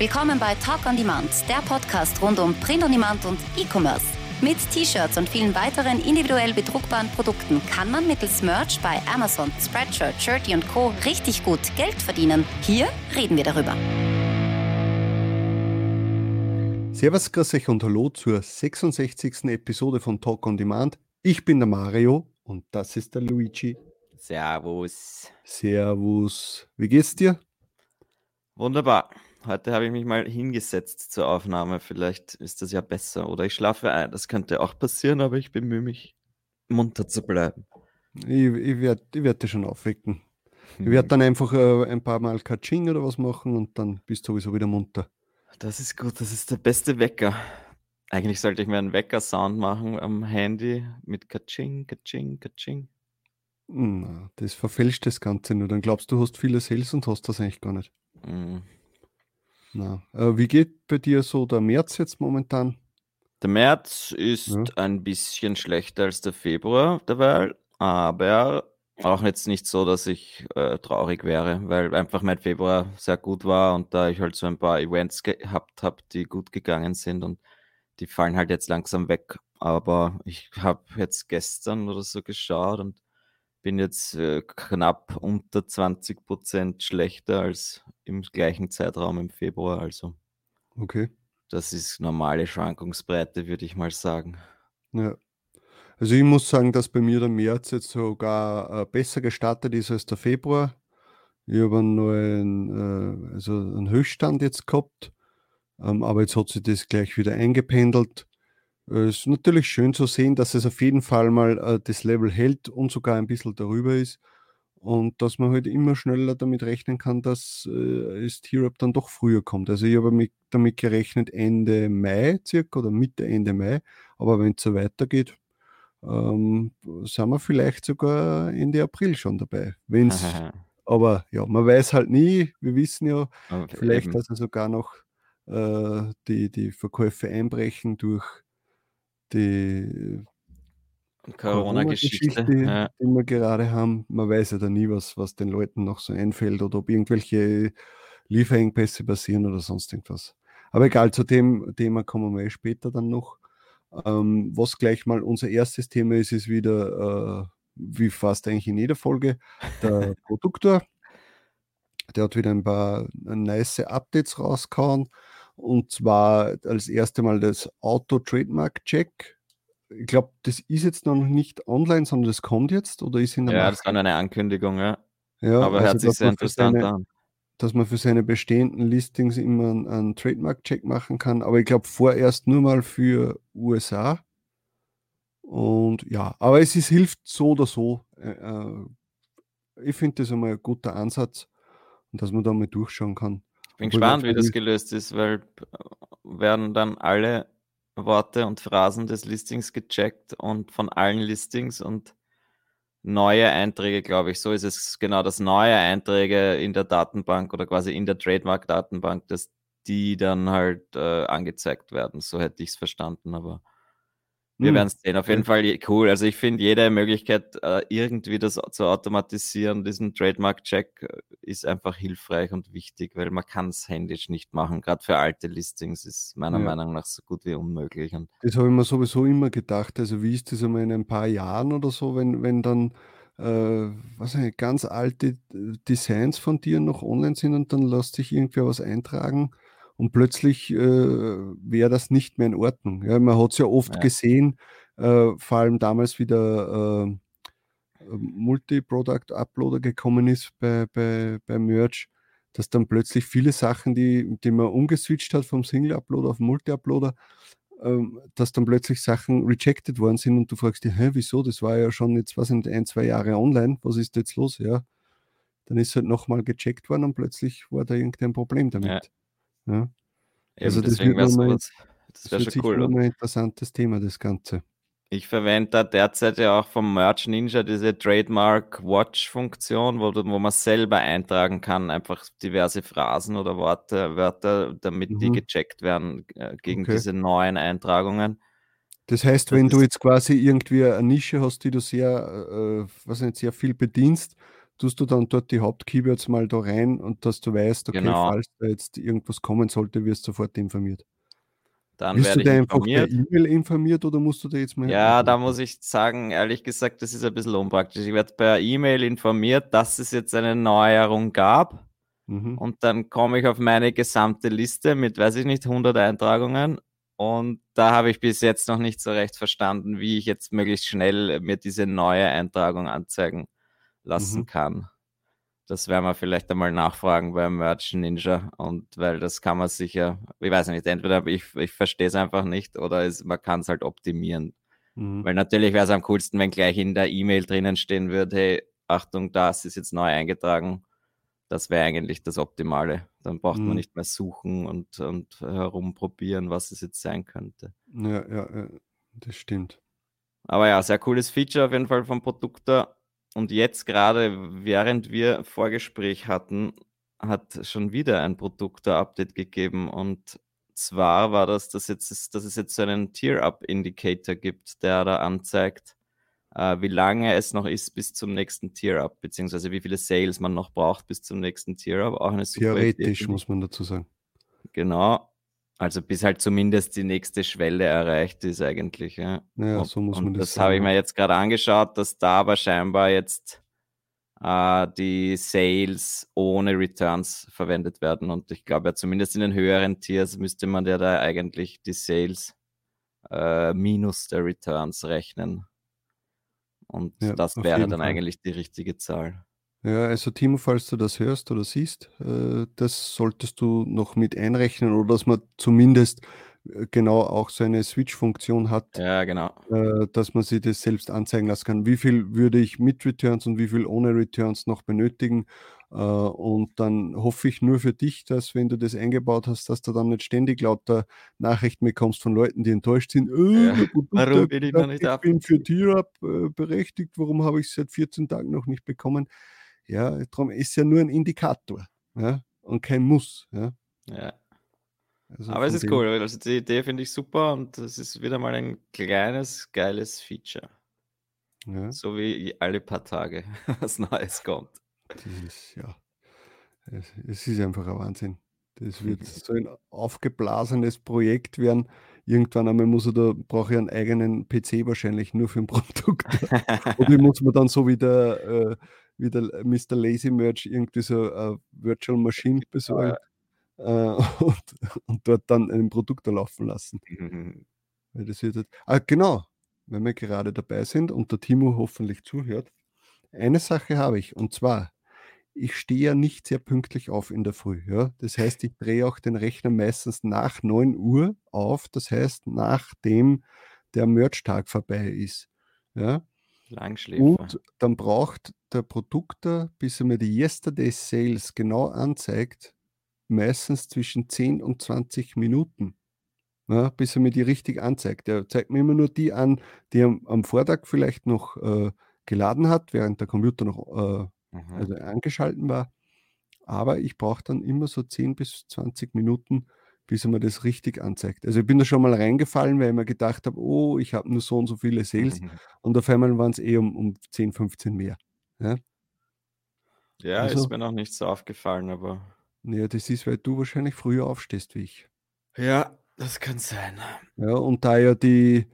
Willkommen bei Talk on Demand, der Podcast rund um Print on Demand und E-Commerce. Mit T-Shirts und vielen weiteren individuell bedruckbaren Produkten kann man mittels Merch bei Amazon, Spreadshirt, Shirty und Co. richtig gut Geld verdienen. Hier reden wir darüber. Servus, grüß euch und hallo zur 66. Episode von Talk on Demand. Ich bin der Mario und das ist der Luigi. Servus. Servus. Wie geht's dir? Wunderbar. Heute habe ich mich mal hingesetzt zur Aufnahme. Vielleicht ist das ja besser. Oder ich schlafe ein. Das könnte auch passieren, aber ich bemühe mich, munter zu bleiben. Ich, ich werde ich werd dich schon aufwecken. Ich werde dann einfach äh, ein paar Mal Kaching oder was machen und dann bist du sowieso wieder munter. Das ist gut. Das ist der beste Wecker. Eigentlich sollte ich mir einen Wecker-Sound machen am Handy mit Kaching, Kaching, Kaching. Na, das verfälscht das Ganze nur. Dann glaubst du, du hast viele Sales und hast das eigentlich gar nicht. Mm. Na, äh, wie geht bei dir so der März jetzt momentan? Der März ist Ja. ein bisschen schlechter als der Februar derweil, aber auch jetzt nicht so, dass ich äh, traurig wäre, weil einfach mein Februar sehr gut war und da ich halt so ein paar Events gehabt habe, die gut gegangen sind und die fallen halt jetzt langsam weg. Aber ich habe jetzt gestern oder so geschaut und bin jetzt äh, knapp unter 20% schlechter als im gleichen Zeitraum im Februar. Also Okay. das ist normale Schwankungsbreite, würde ich mal sagen. Ja. Also ich muss sagen, dass bei mir der März jetzt sogar äh, besser gestartet ist als der Februar. Ich habe einen neuen, äh, also einen Höchststand jetzt gehabt, ähm, aber jetzt hat sich das gleich wieder eingependelt. Äh, Es ist natürlich schön zu sehen, dass es auf jeden Fall mal äh, das Level hält und sogar ein bisschen darüber ist. Und dass man halt immer schneller damit rechnen kann, dass äh, es T-Rap dann doch früher kommt. Also ich habe mit, damit gerechnet Ende Mai circa oder Mitte, Ende Mai. Aber wenn es so weitergeht, ähm, sind wir vielleicht sogar Ende April schon dabei. Wenn's, aber ja, man weiß halt nie. Wir wissen ja, Aber vielleicht, eben. dass er sogar noch äh, die, die Verkäufe einbrechen durch die Corona-Geschichte. Corona-Geschichte, Ja. die wir gerade haben. Man weiß ja da nie, was, was den Leuten noch so einfällt oder ob irgendwelche Lieferengpässe passieren oder sonst irgendwas. Aber egal, zu dem Thema kommen wir eh später dann noch. Ähm, was gleich mal unser erstes Thema ist, ist wieder, äh, wie fast eigentlich in jeder Folge, der Produktor. Der hat wieder ein paar nice Updates rausgehauen. Und zwar als erste Mal das Auto-Trademark-Check. Ich glaube, das ist jetzt noch nicht online, sondern das kommt jetzt oder ist in der ja, Mache? das war nur eine Ankündigung, ja. Ja, Aber also, hört sich sehr interessant seine, an. dass man für seine bestehenden Listings immer einen, einen Trademark-Check machen kann. Aber ich glaube, vorerst nur mal für USA. Und ja, aber es ist, hilft so oder so. Äh, ich finde das einmal ein guter Ansatz und dass man da mal durchschauen kann. Ich bin gespannt, wie das gelöst ist, weil äh, werden dann alle Worte und Phrasen des Listings gecheckt und von allen Listings und neue Einträge, glaube ich. So ist es genau, dass neue Einträge in der Datenbank oder quasi in der Trademark-Datenbank, dass die dann halt äh, angezeigt werden. So hätte ich es verstanden, aber wir Hm, werden es sehen. Auf jeden. Fall cool. Also ich finde, jede Möglichkeit, äh, irgendwie das zu automatisieren, diesen Trademark-Check, äh, ist einfach hilfreich und wichtig, weil man kann es händisch nicht machen. Gerade für alte Listings ist meiner Ja. Meinung nach so gut wie unmöglich. Und Das habe ich mir sowieso immer gedacht. Also wie ist das einmal in ein paar Jahren oder so, wenn, wenn dann äh, was nicht, ganz alte äh, Designs von dir noch online sind und dann lässt sich irgendwer was eintragen und plötzlich äh, wäre das nicht mehr in Ordnung. Ja, man hat es ja oft Ja. gesehen, äh, vor allem damals wieder äh, Multi-Product-Uploader gekommen ist bei, bei, bei Merch, dass dann plötzlich viele Sachen, die, die man umgeswitcht hat vom Single-Uploader auf Multi-Uploader, ähm, dass dann plötzlich Sachen rejected worden sind und du fragst dich, hä, wieso? Das war ja schon jetzt, was nicht, ein, zwei Jahre online, was ist jetzt los? Ja, dann ist halt nochmal gecheckt worden und plötzlich war da irgendein Problem damit. Ja. Eben Also das deswegen wäre sowas, das Das wäre schon cool. Nochmal ein interessantes Thema, das Ganze. ich verwende da derzeit ja auch vom Merch Ninja diese Trademark Watch Funktion, wo, du- wo man selber eintragen kann, einfach diverse Phrasen oder Worte, Wörter, damit die Mhm. gecheckt werden äh, gegen Okay. diese neuen Eintragungen. Das heißt, Das wenn du ist- jetzt quasi irgendwie eine Nische hast, die du sehr, äh, was nicht, sehr viel bedienst, tust du dann dort die Hauptkeywords mal da rein und dass du weißt, okay, Genau. falls da jetzt irgendwas kommen sollte, wirst du sofort informiert. Dann du werde ich da einfach per informiert. E-Mail informiert oder musst du da jetzt mal Ja, da muss ich sagen, ehrlich gesagt, das ist ein bisschen unpraktisch. Ich werde per E-Mail informiert, dass es jetzt eine Neuerung gab. Mhm. Und dann komme ich auf meine gesamte Liste mit, weiß ich nicht, 100 Eintragungen. Und da habe ich bis jetzt noch nicht so recht verstanden, wie ich jetzt möglichst schnell mir diese neue Eintragung anzeigen lassen Mhm. kann. Das werden wir vielleicht einmal nachfragen beim Merch Ninja. Und weil das kann man sicher, ich weiß nicht, entweder ich, ich verstehe es einfach nicht oder es, man kann es halt optimieren. Mhm. Weil natürlich wäre es am coolsten, wenn gleich in der E-Mail drinnen stehen würde, hey, Achtung, das ist jetzt neu eingetragen. Das wäre eigentlich das Optimale. Dann braucht Mhm. man nicht mehr suchen und, und herumprobieren, was es jetzt sein könnte. Ja, ja, ja, das stimmt. Aber ja, sehr cooles Feature auf jeden Fall vom Produkter. Und jetzt gerade, während wir Vorgespräch hatten, hat schon wieder ein Produkter-Update gegeben. Und zwar war das, dass, jetzt, dass es jetzt so einen Tier-Up-Indicator gibt, der da anzeigt, äh, wie lange es noch ist bis zum nächsten Tier-Up, beziehungsweise wie viele Sales man noch braucht bis zum nächsten Tier-Up. Auch eine super Idee, Theoretisch ich. muss man dazu sagen. Genau. Also bis halt zumindest die nächste Schwelle erreicht ist eigentlich. Ja. Ja, Und- so muss man das das habe ich mir jetzt gerade angeschaut, dass da aber scheinbar jetzt äh, die Sales ohne Returns verwendet werden. Und ich glaube ja zumindest in den höheren Tiers müsste man ja da eigentlich die Sales äh, minus der Returns rechnen. Und Ja, das wäre dann Fall. eigentlich die richtige Zahl. Ja, also Timo, falls du das hörst oder siehst, äh, das solltest du noch mit einrechnen oder dass man zumindest äh, genau auch so eine Switch-Funktion hat, Ja, genau. äh, dass man sich das selbst anzeigen lassen kann. Wie viel würde ich mit Returns und wie viel ohne Returns noch benötigen? Und dann hoffe ich nur für dich, dass wenn du das eingebaut hast, dass du dann nicht ständig lauter Nachrichten bekommst von Leuten, die enttäuscht sind. Äh, Ja, warum bin ich noch nicht ich bin für Tier-Up äh, berechtigt, warum habe ich es seit 14 Tagen noch nicht bekommen? Ja, darum ist ja nur ein Indikator ja, und kein Muss. Ja. Ja. Also Aber es ist cool. Also die Idee finde ich super und es ist wieder mal ein kleines, geiles Feature. Ja, So wie alle paar Tage was Neues kommt. das ist, ja, es, es ist einfach ein Wahnsinn. Das wird so ein aufgeblasenes Projekt werden. Irgendwann einmal muss er da, brauche ich einen eigenen PC wahrscheinlich nur für ein Produkt. Oder ich muss mir dann so wie der, äh, wie der Mr. Lazy Merch irgendwie so eine Virtual Machine besorgen äh, und, und dort dann ein Produkt da laufen lassen. Weil das wird jetzt, ah, genau, wenn wir gerade dabei sind und der Timo hoffentlich zuhört. Eine Sache habe ich und zwar, ich stehe ja nicht sehr pünktlich auf in der Früh. Ja? Das heißt, ich drehe auch den Rechner meistens nach 9 Uhr auf, das heißt, nachdem der Merch-Tag vorbei ist. Ja? Langschläfer. Und dann braucht der Produkter, bis er mir die Yesterday Sales genau anzeigt, meistens zwischen 10 und 20 Minuten. Ja, bis er mir die richtig anzeigt. Er zeigt mir immer nur die an, die er am, am Vortag vielleicht noch äh, geladen hat, während der Computer noch äh, Mhm. also angeschalten war. Aber ich brauche dann immer so 10 bis 20 Minuten, bis er mir das richtig anzeigt. Also ich bin da schon mal reingefallen, weil ich mir gedacht habe, oh, ich habe nur so und so viele Sales und auf einmal waren es eh um, um 10, 15 mehr. Ja? Ja, Also- ist mir noch nicht so aufgefallen, aber. ja, das ist, weil du wahrscheinlich früher aufstehst wie ich. Ja, das kann sein. Ja, und da ja die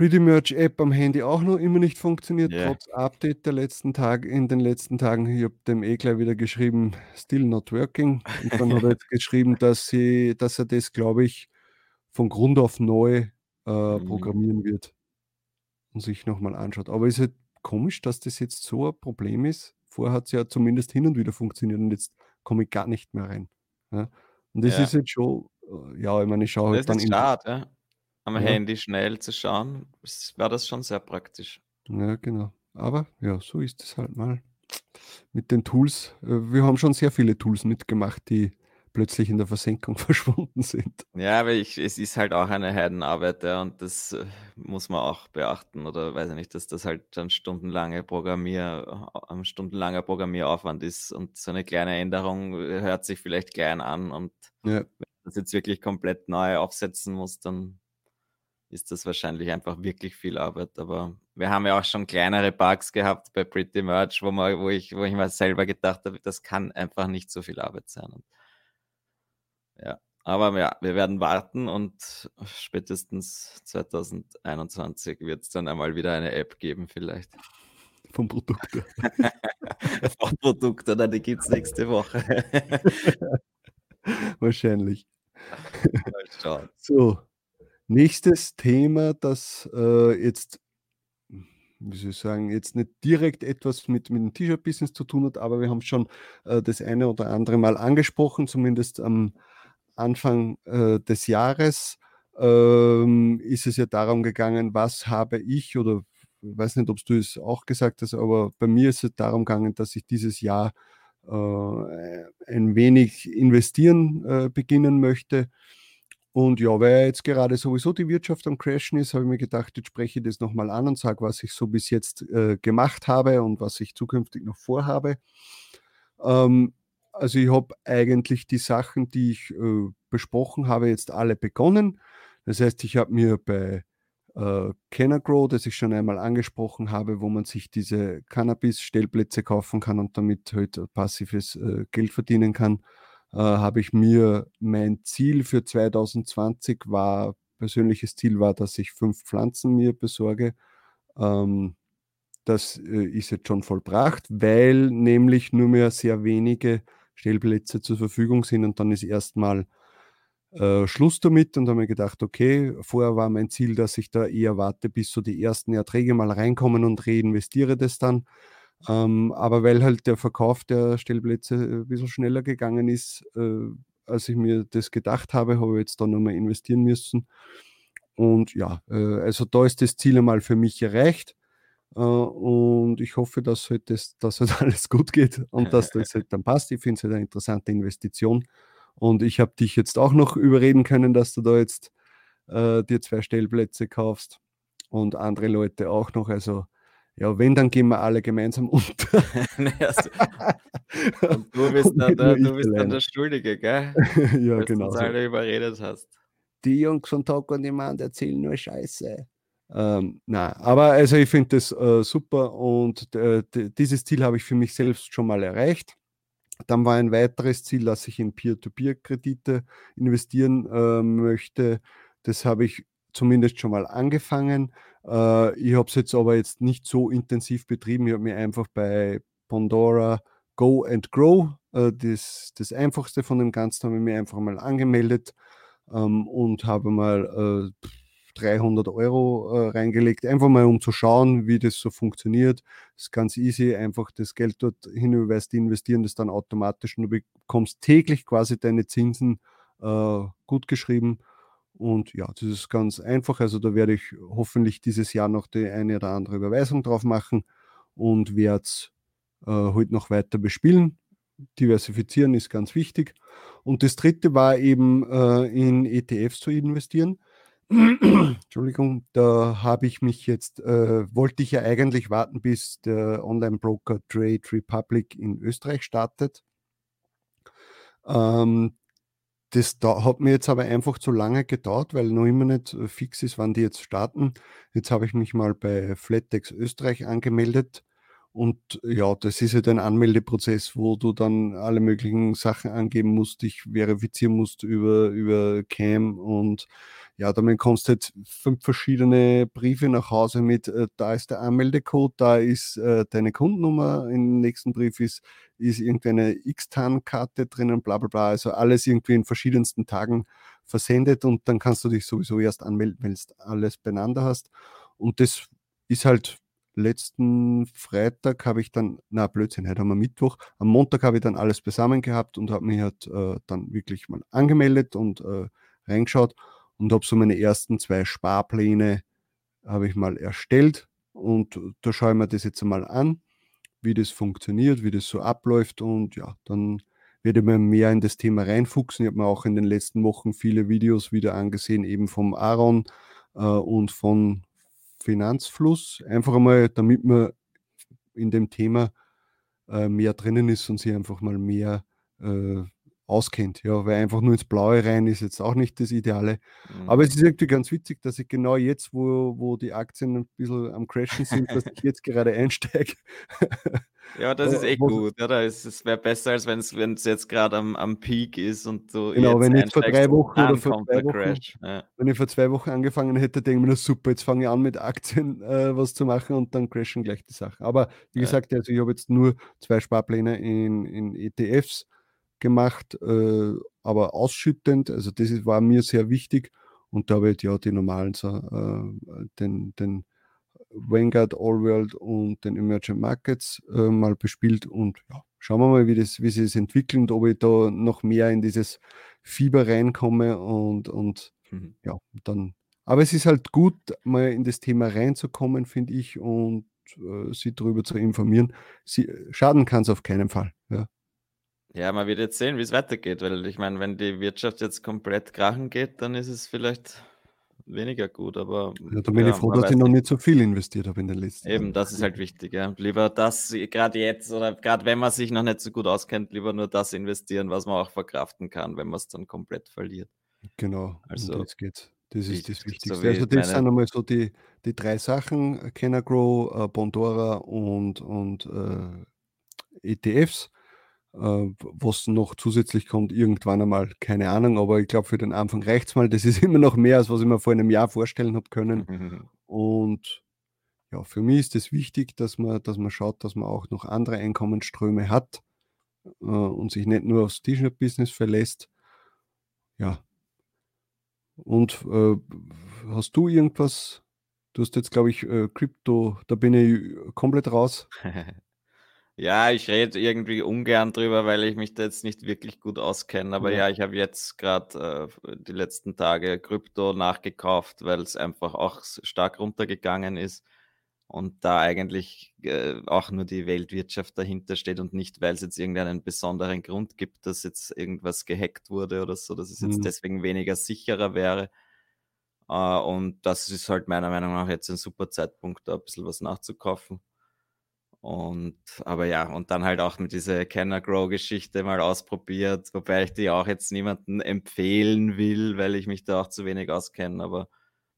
Pretty Merch App am Handy auch noch immer nicht funktioniert, Ja. trotz Update der letzten Tage, in den letzten Tagen, ich habe dem eh gleich wieder geschrieben, still not working. Und dann hat er jetzt geschrieben, dass, sie, dass er das, glaube ich, von Grund auf neu äh, Mhm. programmieren wird und sich nochmal anschaut. Aber ist halt komisch, dass das jetzt so ein Problem ist. Vorher hat es ja zumindest hin und wieder funktioniert und jetzt komme ich gar nicht mehr rein. Ja? Und das Ja. ist jetzt schon, äh, ja, ich meine, ich schaue Das halt dann ist in, ja. Am Ja. Handy schnell zu schauen. War das schon sehr praktisch. Ja, genau. Aber ja, so ist es halt mal mit den Tools. Äh, Wir haben schon sehr viele Tools mitgemacht, die plötzlich in der Versenkung verschwunden sind. Ja, aber ich, es ist halt auch eine Heidenarbeit, ja, und das äh, muss man auch beachten. Oder weiß ich nicht, dass das halt dann stundenlange Programmier, äh, ein stundenlanger Programmieraufwand ist und so eine kleine Änderung hört sich vielleicht klein an und Ja, wenn du das jetzt wirklich komplett neu aufsetzen muss, dann ist das wahrscheinlich einfach wirklich viel Arbeit. Aber wir haben ja auch schon kleinere Bugs gehabt bei Pretty Merch, wo, man, wo, ich, wo ich mir selber gedacht habe, das kann einfach nicht so viel Arbeit sein. Und ja, aber ja, wir werden warten und spätestens 2021 wird es dann einmal wieder eine App geben, vielleicht. Vom Produkt. Vom Produkt, oder die gibt es nächste Woche. Wahrscheinlich. so, nächstes Thema, das äh, jetzt, wie soll ich sagen, jetzt nicht direkt etwas mit, mit dem T-Shirt-Business zu tun hat, aber wir haben schon äh, das eine oder andere Mal angesprochen, zumindest am Anfang äh, des Jahres ähm, ist es ja darum gegangen, was habe ich oder ich weiß nicht, ob du es auch gesagt hast, aber bei mir ist es darum gegangen, dass ich dieses Jahr äh, ein wenig investieren äh, beginnen möchte. Und ja, weil jetzt gerade sowieso die Wirtschaft am Crashen ist, habe ich mir gedacht, jetzt spreche ich das nochmal an und sage, was ich so bis jetzt äh, gemacht habe und was ich zukünftig noch vorhabe. Ähm, also ich habe eigentlich die Sachen, die ich äh, besprochen habe, jetzt alle begonnen. Das heißt, ich habe mir bei äh, Cannagrow, das ich schon einmal angesprochen habe, wo man sich diese Cannabis-Stellplätze kaufen kann und damit halt passives äh, Geld verdienen kann, äh, habe ich mir mein Ziel für 2020 war, persönliches Ziel war, dass ich fünf Pflanzen mir besorge. Ähm, das äh, ist jetzt schon vollbracht, weil nämlich nur mehr sehr wenige Stellplätze zur Verfügung sind und dann ist erstmal äh, Schluss damit und habe mir gedacht, okay, vorher war mein Ziel, dass ich da eher warte, bis so die ersten Erträge mal reinkommen und reinvestiere das dann. Ähm, aber weil halt der Verkauf der Stellplätze ein bisschen schneller gegangen ist, äh, als ich mir das gedacht habe, habe ich jetzt da nochmal investieren müssen. Und ja, äh, also da ist das Ziel einmal für mich erreicht. Uh, und ich hoffe, dass halt, das, dass halt alles gut geht und dass das halt dann passt. Ich finde es halt eine interessante Investition. Und ich habe dich jetzt auch noch überreden können, dass du da jetzt äh, dir zwei Stellplätze kaufst und andere Leute auch noch. Also ja, wenn, dann gehen wir alle gemeinsam unter. Und du bist, dann, der, du bist dann der Schuldige, gell? ja, Weil genau. Du uns alle überredet hast. Die Jungs von Talk on Demand erzählen nur Scheiße. Ähm, na, aber also ich finde das äh, super und äh, dieses Ziel habe ich für mich selbst schon mal erreicht. Dann war ein weiteres Ziel, dass ich in Peer-to-Peer-Kredite investieren äh, möchte. Das habe ich zumindest schon mal angefangen. Äh, ich habe es jetzt aber jetzt nicht so intensiv betrieben. Ich habe mir einfach bei Pandora Go and Grow, äh, das, das einfachste von dem Ganzen, habe ich mir einfach mal angemeldet ähm, und habe mal äh, 300 Euro äh, reingelegt, einfach mal um zu schauen, wie das so funktioniert. Das ist ganz easy, einfach das Geld dort hinüberweist, die investieren das dann automatisch und du bekommst täglich quasi deine Zinsen äh, gut geschrieben. Und ja, das ist ganz einfach. Also da werde ich hoffentlich dieses Jahr noch die eine oder andere Überweisung drauf machen und werde es äh, heute noch weiter bespielen. Diversifizieren ist ganz wichtig. Und das dritte war eben äh, in ETFs zu investieren. Entschuldigung, da habe ich mich jetzt, äh, wollte ich ja eigentlich warten, bis der Online-Broker Trade Republic in Österreich startet. Ähm, das da, hat mir jetzt aber einfach zu lange gedauert, weil noch immer nicht äh, fix ist, wann die jetzt starten. Jetzt habe ich mich mal bei Flattex Österreich angemeldet und ja, das ist halt ein Anmeldeprozess, wo du dann alle möglichen Sachen angeben musst, dich verifizieren musst über, über Cam und ja, damit kommst du halt fünf verschiedene Briefe nach Hause mit, äh, da ist der Anmeldecode, da ist äh, deine Kundennummer, im nächsten Brief ist, ist irgendeine X-TAN-Karte drinnen, bla bla bla, also alles irgendwie in verschiedensten Tagen versendet und dann kannst du dich sowieso erst anmelden, wenn du alles beieinander hast. Und das ist halt letzten Freitag habe ich dann, na Blödsinn, heute haben wir Mittwoch, am Montag habe ich dann alles beisammen gehabt und habe mich halt äh, dann wirklich mal angemeldet und äh, reingeschaut und habe so meine ersten zwei Sparpläne habe ich mal erstellt und da schaue ich mir das jetzt mal an, wie das funktioniert, wie das so abläuft und ja, dann werde ich mir mehr in das Thema reinfuchsen. Ich habe mir auch in den letzten Wochen viele Videos wieder angesehen, eben vom Aaron äh, und von Finanzfluss, einfach einmal, damit man in dem Thema äh, mehr drinnen ist und sich einfach mal mehr äh, auskennt. Ja, weil einfach nur ins Blaue rein ist jetzt auch nicht das Ideale. Mhm. Aber es ist irgendwie ganz witzig, dass ich genau jetzt, wo, wo die Aktien ein bisschen am Crashen sind, dass ich jetzt gerade einsteige. Ja, das ist echt gut, oder? Es, wäre besser, als wenn es jetzt gerade am, am Peak ist und du. Genau, wenn ich vor drei Wochen oder vor zwei Wochen, ja. wenn ich vor zwei Wochen angefangen hätte, denke ich mir, super, jetzt fange ich an mit Aktien äh, was zu machen und dann crashen gleich die Sachen. Aber wie ja. gesagt, also ich habe jetzt nur zwei Sparpläne in, in ETFs gemacht, äh, aber ausschüttend. Also das ist, war mir sehr wichtig. Und da habe ich ja die normalen, so, äh, den, den Vanguard, All World und den Emerging Markets äh, mal bespielt. Und ja, schauen wir mal, wie, das, wie sich das entwickelt und ob ich da noch mehr in dieses Fieber reinkomme und, und mhm. ja, dann. Aber es ist halt gut, mal in das Thema reinzukommen, finde ich, und äh, sie darüber zu informieren. Sie, schaden kann es auf keinen Fall. Ja. Ja, man wird jetzt sehen, wie es weitergeht, weil ich meine, wenn die Wirtschaft jetzt komplett krachen geht, dann ist es vielleicht weniger gut, aber Ja, da bin ich froh, dass ich noch nicht so viel investiert habe in den letzten Jahren. Eben, das ist halt wichtig, ja. Lieber das, gerade jetzt oder gerade wenn man sich noch nicht so gut auskennt, lieber nur das investieren, was man auch verkraften kann, wenn man es dann komplett verliert. Genau, um Also das geht's. Das ist das Wichtigste. Also das sind einmal so die, die drei Sachen, Kenner Grow, äh, Bondora und, und äh, ETFs. Äh, was noch zusätzlich kommt, irgendwann einmal, keine Ahnung, aber ich glaube, für den Anfang reicht es mal. Das ist immer noch mehr, als was ich mir vor einem Jahr vorstellen habe können. Und ja, für mich ist es wichtig, dass man, dass man schaut, dass man auch noch andere Einkommensströme hat äh, und sich nicht nur aufs T-Shirt-Business verlässt. Ja. Und äh, hast du irgendwas? Du hast jetzt, glaube ich, äh, Krypto, da bin ich komplett raus. Ja, ich rede irgendwie ungern drüber, weil ich mich da jetzt nicht wirklich gut auskenne. Aber ja, ja ich habe jetzt gerade äh, die letzten Tage Krypto nachgekauft, weil es einfach auch stark runtergegangen ist und da eigentlich äh, auch nur die Weltwirtschaft dahinter steht und nicht, weil es jetzt irgendeinen besonderen Grund gibt, dass jetzt irgendwas gehackt wurde oder so, dass es jetzt mhm. deswegen weniger sicherer wäre. Äh, und das ist halt meiner Meinung nach jetzt ein super Zeitpunkt, da ein bisschen was nachzukaufen. Und aber ja, und dann halt auch mit dieser Kenner Grow Geschichte mal ausprobiert, wobei ich die auch jetzt niemandem empfehlen will, weil ich mich da auch zu wenig auskenne, aber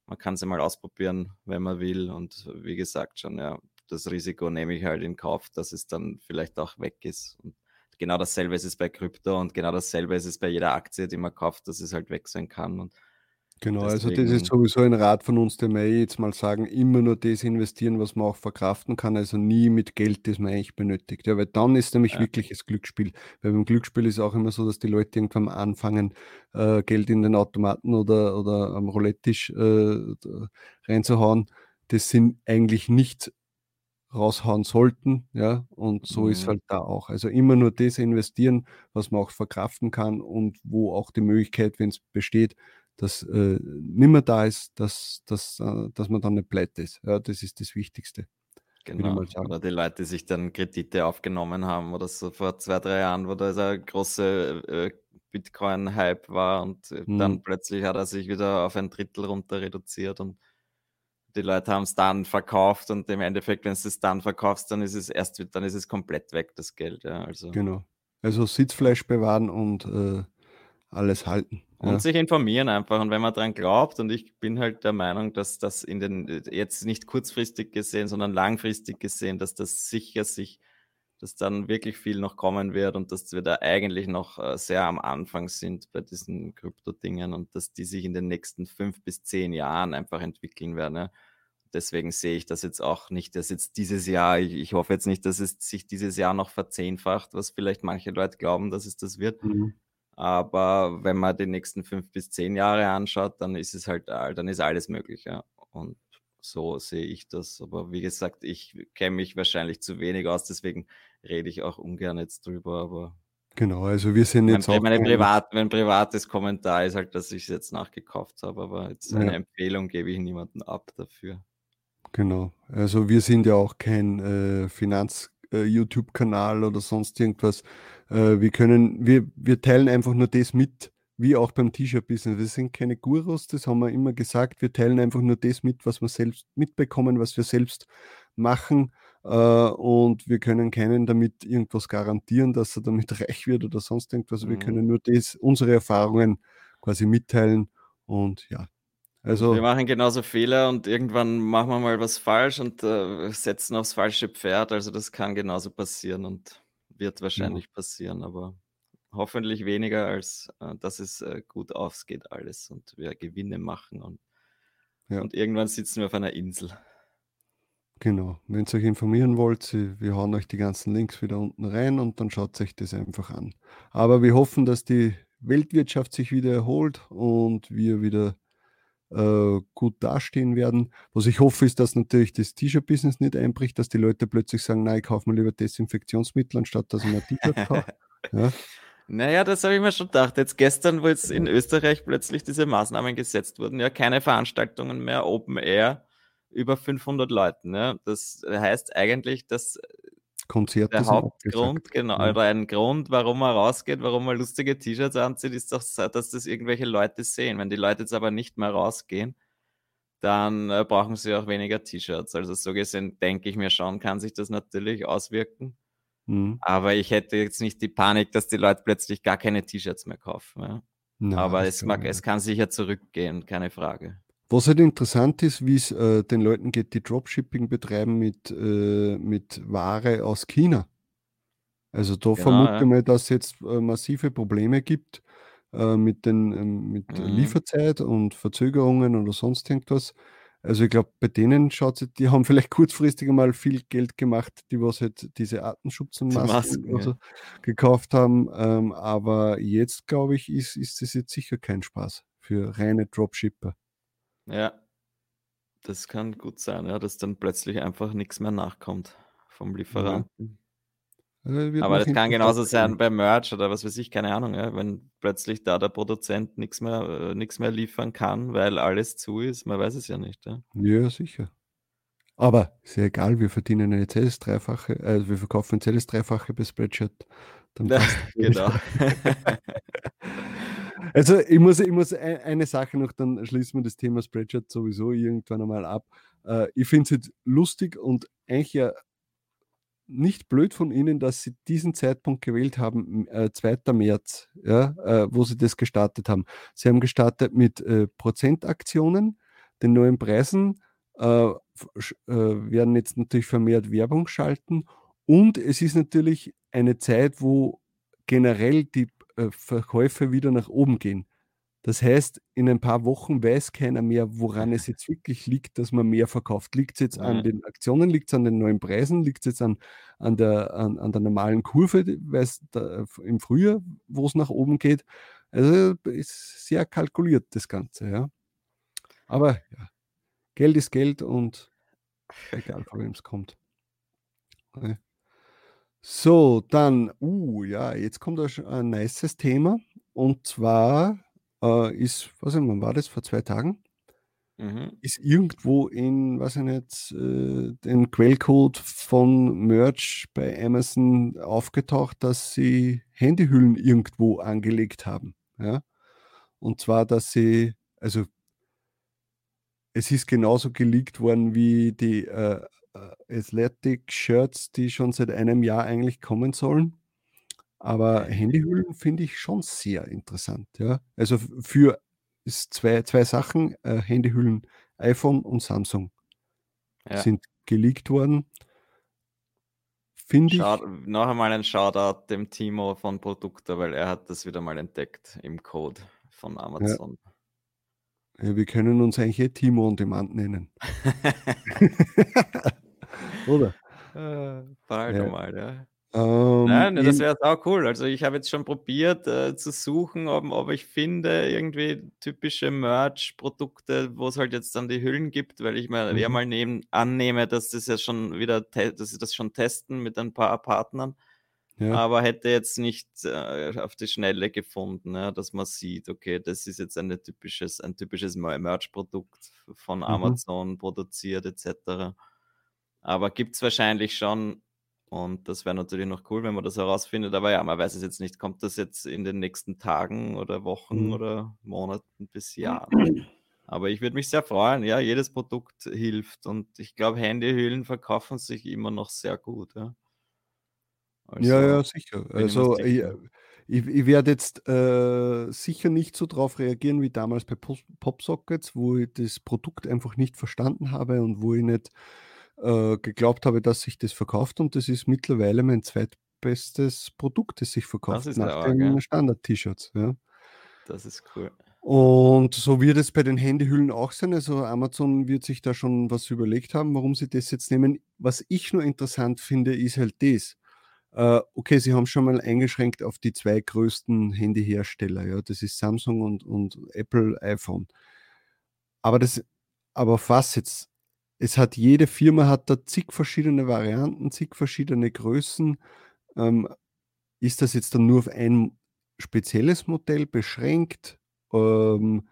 man kann sie mal ausprobieren, wenn man will. Und wie gesagt schon, ja, das Risiko nehme ich halt in Kauf, dass es dann vielleicht auch weg ist. Und genau dasselbe ist es bei Krypto und genau dasselbe ist es bei jeder Aktie, die man kauft, dass es halt weg sein kann. Und Genau, also das ist sowieso ein Rat von uns, den wir eh jetzt mal sagen, immer nur das investieren, was man auch verkraften kann, also nie mit Geld, das man eigentlich benötigt. Ja, weil dann ist nämlich Ja. wirkliches Glücksspiel. Weil beim Glücksspiel ist auch immer so, dass die Leute irgendwann anfangen, äh, Geld in den Automaten oder, oder am Roulette-Tisch äh, reinzuhauen. Das sind eigentlich nicht raushauen sollten, ja, und so ist mhm. halt da auch. Also immer nur das investieren, was man auch verkraften kann und wo auch die Möglichkeit, wenn es besteht, dass äh, nimmer da ist, dass, dass, äh, dass man dann nicht pleite ist. Ja, das ist das Wichtigste. Genau. Oder die Leute, die sich dann Kredite aufgenommen haben oder so vor zwei, drei Jahren, wo da ein großer äh, Bitcoin-Hype war und hm. dann plötzlich hat er sich wieder auf ein Drittel runter reduziert und die Leute haben es dann verkauft und im Endeffekt, wenn du es dann verkaufst, dann ist es erst, dann ist es komplett weg, das Geld. Ja, also. Genau. Also Sitzfleisch bewahren und äh, alles halten. Und ja. sich informieren einfach. Und wenn man daran glaubt, und ich bin halt der Meinung, dass das in den, jetzt nicht kurzfristig gesehen, sondern langfristig gesehen, dass das sicher sich, dass dann wirklich viel noch kommen wird und dass wir da eigentlich noch äh, sehr am Anfang sind bei diesen Krypto-Dingen und dass die sich in den nächsten fünf bis zehn Jahren einfach entwickeln werden. Ja. Deswegen sehe ich das jetzt auch nicht, dass jetzt dieses Jahr, ich, ich, hoffe jetzt nicht, dass es sich dieses Jahr noch verzehnfacht, was vielleicht manche Leute glauben, dass es das wird. Mhm. Aber wenn man die nächsten fünf bis zehn Jahre anschaut, dann ist es halt, dann ist alles möglich. Ja. Und so sehe ich das. Aber wie gesagt, ich kenne mich wahrscheinlich zu wenig aus, deswegen rede ich auch ungern jetzt drüber. Aber genau, also wir sind jetzt mein, auch. Meine Privat, mein privates Kommentar ist halt, dass ich es jetzt nachgekauft habe, aber jetzt eine ja. Empfehlung gebe ich niemanden ab dafür. Genau, also wir sind ja auch kein äh, Finanz-YouTube-Kanal äh, oder sonst irgendwas. Äh, wir können, wir, wir teilen einfach nur das mit, wie auch beim T-Shirt-Business. Wir sind keine Gurus, das haben wir immer gesagt. Wir teilen einfach nur das mit, was wir selbst mitbekommen, was wir selbst machen. äh, und wir können keinen damit irgendwas garantieren, dass er damit reich wird oder sonst irgendwas. Mhm. Wir können nur das, unsere Erfahrungen quasi mitteilen und ja. Also, wir machen genauso Fehler und irgendwann machen wir mal was falsch und äh, setzen aufs falsche Pferd. Also das kann genauso passieren und wird wahrscheinlich ja. passieren, aber hoffentlich weniger, als äh, dass es äh, gut ausgeht alles und wir Gewinne machen und, ja. und irgendwann sitzen wir auf einer Insel. Genau. Wenn ihr euch informieren wollt, wir hauen euch die ganzen Links wieder unten rein und dann schaut euch das einfach an. Aber wir hoffen, dass die Weltwirtschaft sich wieder erholt und wir wieder äh, gut dastehen werden. Was ich hoffe, ist, dass natürlich das T-Shirt-Business nicht einbricht, dass die Leute plötzlich sagen, nein, ich kaufe mir lieber Desinfektionsmittel, anstatt dass ich mir ein T-Shirt kaufe. Ja. Naja, das habe ich mir schon gedacht. Jetzt gestern, wo jetzt in Österreich plötzlich diese Maßnahmen gesetzt wurden, ja, keine Veranstaltungen mehr, Open Air, über 500 Leuten. Ja. Das heißt eigentlich, dass Konzerte der Hauptgrund, genau, ja. oder ein Grund, warum man rausgeht, warum man lustige T-Shirts anzieht, ist doch, dass das irgendwelche Leute sehen. Wenn die Leute jetzt aber nicht mehr rausgehen, dann äh, brauchen sie auch weniger T-Shirts. Also so gesehen denke ich mir schon, kann sich das natürlich auswirken. Mhm. Aber ich hätte jetzt nicht die Panik, dass die Leute plötzlich gar keine T-Shirts mehr kaufen. Ja. Na, Aber es, mag, es kann sicher zurückgehen, keine Frage. Was halt interessant ist, wie es äh, den Leuten geht, die Dropshipping betreiben mit, äh, mit Ware aus China. Also da genau, vermute ich ja. mal, dass es jetzt äh, massive Probleme gibt äh, mit, den, ähm, mit mhm. Lieferzeit und Verzögerungen oder sonst irgendwas. Also ich glaube, bei denen schaut es, die haben vielleicht kurzfristig mal viel Geld gemacht, die was halt diese Artenschutzmasken die ja. gekauft haben. Ähm, aber jetzt, glaube ich, ist, ist das jetzt sicher kein Spaß für reine Dropshipper. Ja, das kann gut sein, ja, dass dann plötzlich einfach nichts mehr nachkommt vom Lieferanten. Also Aber das kann genauso sein bei Merch oder was weiß ich, keine Ahnung, ja, wenn plötzlich da der Produzent nichts mehr, äh, mehr liefern kann, weil alles zu ist, man weiß es ja nicht. Ja, ja sicher. Aber ist ja egal, wir verdienen eine CS-Dreifache, äh, wir verkaufen ein CS-Dreifache bei Spreadshirt. Dann ja, genau. also ich muss, ich muss eine Sache noch, dann schließen wir das Thema Spreadshirt sowieso irgendwann einmal ab. Äh, ich finde es jetzt lustig und eigentlich ja nicht blöd von Ihnen, dass Sie diesen Zeitpunkt gewählt haben, äh, 2. März, ja, äh, wo Sie das gestartet haben. Sie haben gestartet mit äh, Prozentaktionen, den neuen Preisen, äh, äh, werden jetzt natürlich vermehrt Werbung schalten und es ist natürlich eine Zeit, wo generell die äh, Verkäufe wieder nach oben gehen. Das heißt, in ein paar Wochen weiß keiner mehr, woran es jetzt wirklich liegt, dass man mehr verkauft. Liegt es jetzt an den Aktionen, liegt es an den neuen Preisen, liegt es jetzt an, an, der, an, an der normalen Kurve da, im Frühjahr, wo es nach oben geht. Also ist sehr kalkuliert das Ganze, ja. Aber ja, Geld ist Geld und egal von wem es kommt. So, dann, uh, ja, jetzt kommt ein nices Thema. Und zwar äh, ist, was wann war das? Vor zwei Tagen? Mhm. Ist irgendwo in, was ich nicht, äh, den Quellcode von Merch bei Amazon aufgetaucht, dass sie Handyhüllen irgendwo angelegt haben. Ja? Und zwar, dass sie, also es ist genauso geleakt worden wie die äh, äh Athletic Shirts, die schon seit einem Jahr eigentlich kommen sollen. Aber Handyhüllen finde ich schon sehr interessant. Ja? Also für ist zwei, zwei Sachen, äh, Handyhüllen iPhone und Samsung ja. sind geleakt worden. Finde ich. Noch einmal ein Shoutout dem Timo von Produkte, weil er hat das wieder mal entdeckt im Code von Amazon. Ja. ja wir können uns eigentlich eh Timo on Demand nennen. Oder? Äh, bald ja. mal, ja. Ähm, Nein, das wäre auch cool. Also ich habe jetzt schon probiert äh, zu suchen, ob, ob ich finde irgendwie typische Merch-Produkte, wo es halt jetzt dann die Hüllen gibt, weil ich mir mhm. mal nehmen, annehme, dass das ja schon wieder, dass sie das schon testen mit ein paar Partnern. Ja. Aber hätte jetzt nicht äh, auf die Schnelle gefunden, ja, dass man sieht, okay, das ist jetzt typisches, ein typisches Merch-Produkt von mhm. Amazon mhm. produziert etc. Aber gibt es wahrscheinlich schon und das wäre natürlich noch cool, wenn man das herausfindet. Aber ja, man weiß es jetzt nicht. Kommt das jetzt in den nächsten Tagen oder Wochen mhm. oder Monaten bis Jahren? Aber ich würde mich sehr freuen. Ja, jedes Produkt hilft und ich glaube, Handyhüllen verkaufen sich immer noch sehr gut, ja. Ja, Also, ja, sicher. ich mir Also, sicher. ich ich werde jetzt, äh, sicher nicht so drauf reagieren wie damals bei Popsockets, wo ich das Produkt einfach nicht verstanden habe und wo ich nicht, äh, geglaubt habe, dass sich das verkauft und das ist mittlerweile mein zweitbestes Produkt, das sich Das verkauft ist nach den ja. Standard-T-Shirts, ja. Das ist cool. Und so wird es bei den Handyhüllen auch sein. Also, Amazon wird sich da schon was überlegt haben, warum sie das jetzt nehmen. Was ich nur interessant finde, ist halt das. Äh, okay, sie haben schon mal eingeschränkt auf die 2 größten Handyhersteller, ja. Das ist Samsung und und Apple iPhone. Aber das aber auf was jetzt? Es hat jede Firma hat da zig verschiedene Varianten, zig verschiedene Größen. Ähm, ist das jetzt dann nur auf ein spezielles Modell beschränkt? Ähm,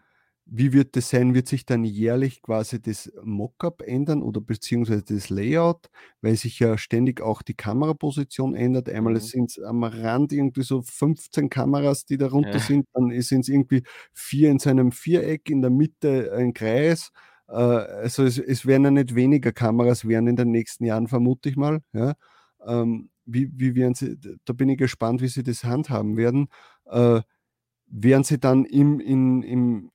wie wird das sein? Wird sich dann jährlich quasi das Mockup ändern oder beziehungsweise das Layout, weil sich ja ständig auch die Kameraposition ändert. Einmal Mhm. sind's am Rand irgendwie so 15 Kameras, die darunter Ja. sind, dann i sind's irgendwie 4 in so einem Viereck, in der Mitte ein Kreis. Äh, also, es es werden ja nicht weniger Kameras werden in den nächsten Jahren, vermute ich mal, ja. Ähm, wie wie werden sie da bin ich gespannt, wie sie das handhaben werden. Äh, werden sie dann im in im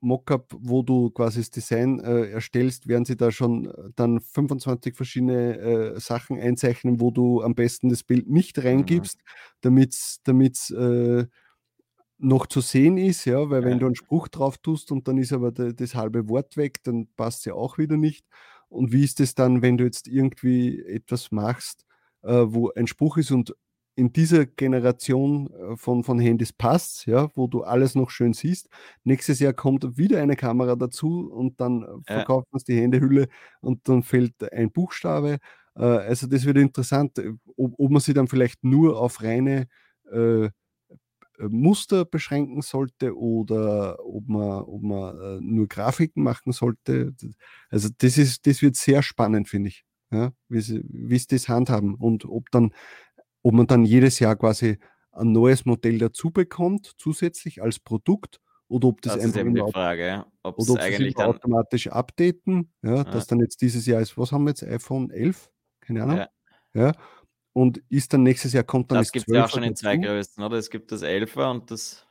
Mockup, wo du quasi das Design, äh, erstellst, werden sie da schon, äh, dann 25 verschiedene, äh, Sachen einzeichnen, wo du am besten das Bild nicht Mhm. reingibst, damit's damit's, äh, noch zu sehen ist, ja? Weil wenn Ja. du 'n Spruch drauf tust und dann ist aber d das halbe Wort weg, dann passt's ja auch wieder nicht. Und wie ist das dann, wenn du jetzt irgendwie etwas machst, äh, wo ein Spruch ist und in dieser Generation, äh, von von Handys passt's, ja, wo du alles noch schön siehst. Nächstes Jahr kommt wieder eine Kamera dazu und dann, äh, Ja. verkauft man's die Handyhülle und dann fehlt ein Buchstabe. Äh, also, das wird interessant, ob ob man sich dann vielleicht nur auf reine, äh, Muster beschränken sollte oder ob man ob man, äh, nur Grafiken machen sollte. Also, das ist das wird sehr spannend, finde ich, ja, wie sie wie sie das handhaben und ob dann ob man dann jedes Jahr quasi ein neues Modell dazu bekommt, zusätzlich als Produkt oder ob das Das ist einfach eben die Frage, ja, oder ob eigentlich dann automatisch updaten, ja, Ja. dass dann jetzt dieses Jahr ist was haben wir jetzt, iPhone 11? Keine Ahnung, Ja. ja? Und ist dann nächstes Jahr kommt dann Das das gibt's ja auch 12er schon in 2 dazu. Größen, oder? Es gibt das 11er und das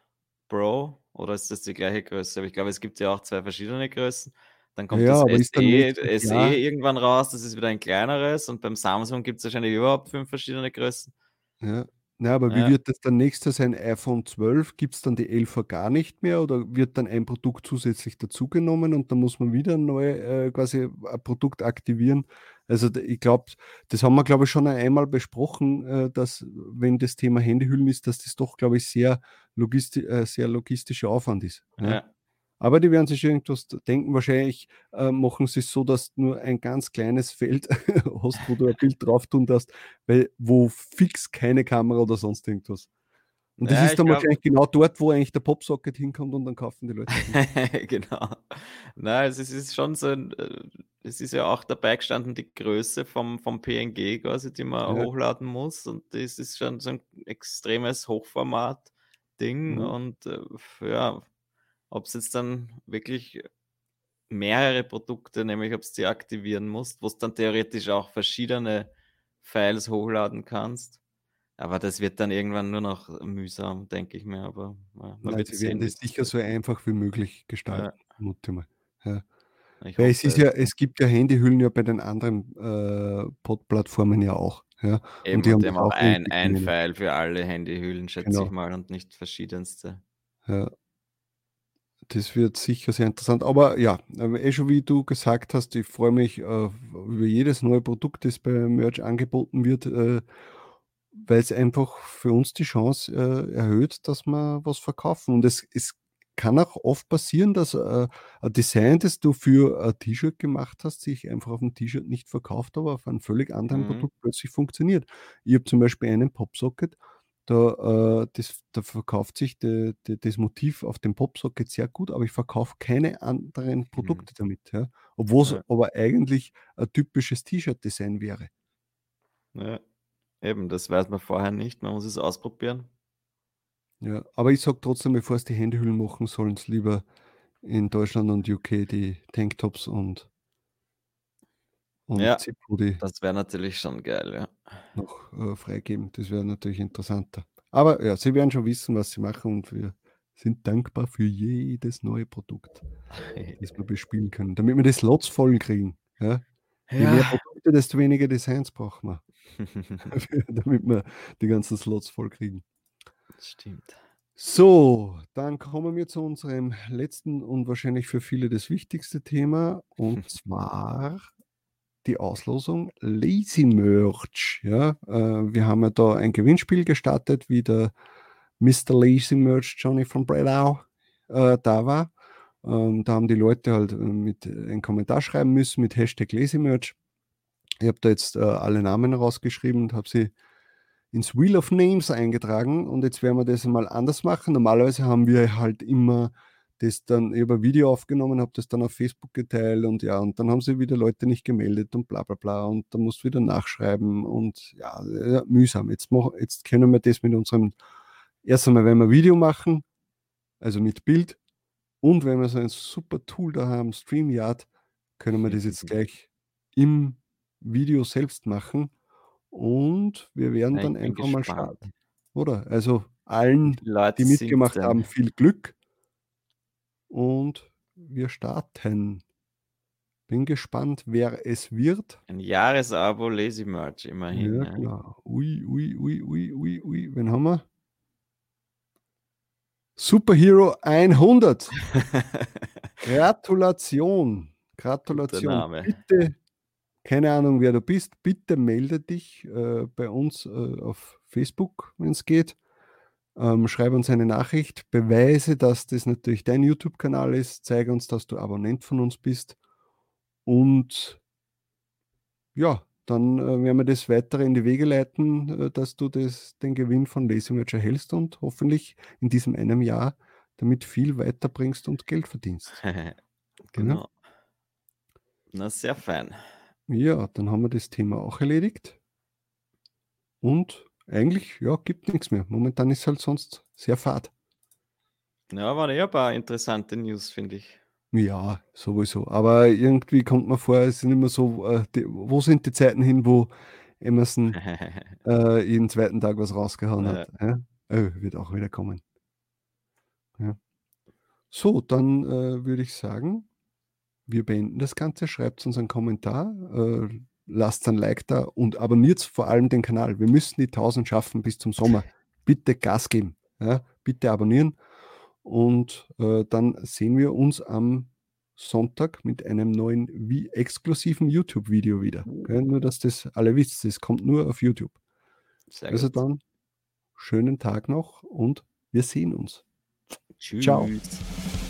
Pro oder ist das die gleiche Größe? Aber ich glaube, es gibt ja auch 2 verschiedene Größen. Dann kommt Ja, das SE nächstes SE Jahr irgendwann raus, das ist wieder ein kleineres und beim Samsung gibt's wahrscheinlich überhaupt 5 verschiedene Größen. Ja. Na, aber wie Ja. wird das dann nächstes sein? iPhone 12, gibt's dann die 11er gar nicht mehr oder wird dann ein Produkt zusätzlich dazugenommen und dann muss man wieder neu, äh, quasi ein Produkt aktivieren? Also, ich glaube, das haben wir, glaube ich, schon einmal besprochen, äh, dass, wenn das Thema Handyhüllen ist, dass das doch, glaube ich, sehr logisti äh, sehr logistischer Aufwand ist, ja? Ja. Aber die werden sich irgendwas denken. Wahrscheinlich, äh, machen sie's so, dass du nur ein ganz kleines Feld hast, wo du ein Bild drauf tun darfst, weil wo fix keine Kamera oder sonst irgendwas. Und das Ja, ist dann wahrscheinlich genau dort, wo eigentlich der Popsocket hinkommt und dann kaufen die Leute. Genau. Na, also, es ist schon so äh, es ist ja auch dabei gestanden, die Größe vom vom PNG quasi, die man Ja. hochladen muss und das ist schon so 'n extremes Hochformat-Ding Mhm. und, äh, ja, ob's jetzt dann wirklich mehrere Produkte nämlich ob's die aktivieren musst, wo's dann theoretisch auch verschiedene Files hochladen kannst. Aber das wird dann irgendwann nur noch mühsam, denke ich mir, aber ja, man Nein, wird sie werden sehen, sich sicher so einfach wie möglich Ja. gestalten, ich mal, ja. Ich Weil es ist hoffe ja es, ja. es gibt ja Handyhüllen ja bei den anderen, äh, Pod-Plattformen ja auch, ja? Und Eben, die und haben die haben auch ein ein. File für alle Handyhüllen, schätze ich Genau. mal, und nicht verschiedenste. Ja. Das wird sicher sehr interessant. Aber ja, aber eh schon wie du gesagt hast, ich freue mich, äh, über jedes neue Produkt, das bei Merch angeboten wird, äh, weil's einfach für uns die Chance, äh, erhöht, dass wir was verkaufen. Und es es kann auch oft passieren, dass, äh, ein Design, das du für ein T-Shirt gemacht hast, sich einfach auf'm T-Shirt nicht verkauft, aber auf einem völlig anderen Mhm. Produkt plötzlich funktioniert. Ich habe zum Beispiel einen Popsocket, da, äh, das da verkauft sich de de das Motiv auf dem Popsocket sehr gut, aber ich verkaufe keine anderen Mhm. Produkte damit, ja? Obwohl's Ja. aber eigentlich ein typisches T-Shirt-Design wäre. Ja, eben, das weiß man vorher nicht. Man muss es ausprobieren. Ja, aber ich sage trotzdem, bevor's die Handyhüllen machen, sollen's lieber in Deutschland und UK die Tanktops und, und Ja. Zip-Hoodie Das wäre natürlich schon geil, ja. noch äh, freigeben. Das wäre natürlich interessanter. Aber ja, Sie werden schon wissen, was Sie machen und wir sind dankbar für jedes neue Produkt, das wir bespielen können, damit wir die Slots voll kriegen. Ja? Je mehr. Produkte, desto weniger Designs brauchen wir, damit wir die ganzen Slots voll kriegen. Stimmt. So, dann kommen wir zu unserem letzten und wahrscheinlich für viele das wichtigste Thema und zwar die Auslosung Lazy Merch. Ja, äh, wir haben ja da ein Gewinnspiel gestartet, wie der Mr. Lazy Merch Johnny von Bredau äh, da war. Ähm, da haben die Leute halt äh, mit äh, einen Kommentar schreiben müssen mit Hashtag Lazy Merch. Ich habe da jetzt äh, alle Namen rausgeschrieben und habe sie ins Wheel of Names eingetragen und jetzt werden wir das mal anders machen. Normalerweise haben wir halt immer das dann ein Video aufgenommen, habe das dann auf Facebook geteilt und ja, und dann haben sich wieder Leute nicht gemeldet und bla bla bla und dann musst du wieder nachschreiben und ja, ja mühsam. Jetzt, mach, jetzt können wir das mit unserem, erst einmal, wenn wir Video machen, also mit Bild und wenn wir so ein super Tool da haben, StreamYard, können wir das jetzt gleich im Video selbst machen und wir werden Ja, dann einfach mal starten. Oder? Also allen, Die die mitgemacht haben, viel Glück und wir starten. Bin gespannt, wer es wird. Ein Jahresabo Lazy Merch, immerhin. Ja, ne? klar. Ui, ui, ui, ui, ui, ui. Wen haben wir? Superhero 100. Gratulation. Gratulation. Bitte, keine Ahnung, wer du bist, bitte melde dich äh, bei uns äh, auf Facebook, wenn es geht. Ähm, schreib uns eine Nachricht, beweise, dass das natürlich dein YouTube-Kanal ist, zeige uns, dass du Abonnent von uns bist und ja, dann äh, werden wir das weiter in die Wege leiten, äh, dass du das, den Gewinn von Merch erhältst und hoffentlich in diesem einem Jahr damit viel weiterbringst und Geld verdienst. genau. Na, sehr fein. Ja, dann haben wir das Thema auch erledigt. Und eigentlich, ja, gibt nichts mehr. Momentan ist halt sonst sehr fad. Ja, waren eh ein paar interessante News, finde ich. Ja, sowieso. Aber irgendwie kommt mir vor, es sind immer so, äh, die, wo sind die Zeiten hin, wo Emerson äh, jeden zweiten Tag was rausgehauen Ja. hat. Ja? Äh, wird auch wieder kommen. Ja. So, dann äh, würde ich sagen, wir beenden das Ganze. Schreibt uns einen Kommentar, äh, lasst ein Like da und abonniert vor allem den Kanal. Wir müssen die 1000 schaffen bis zum Sommer. Bitte Gas geben. Ja? Bitte abonnieren. Und äh, dann sehen wir uns am Sonntag mit einem neuen wie exklusiven YouTube-Video wieder. Gell? Nur, dass das alle wisst, es kommt nur auf YouTube. Sehr Also gut. dann, schönen Tag noch und wir sehen uns. Tschüss. ciao.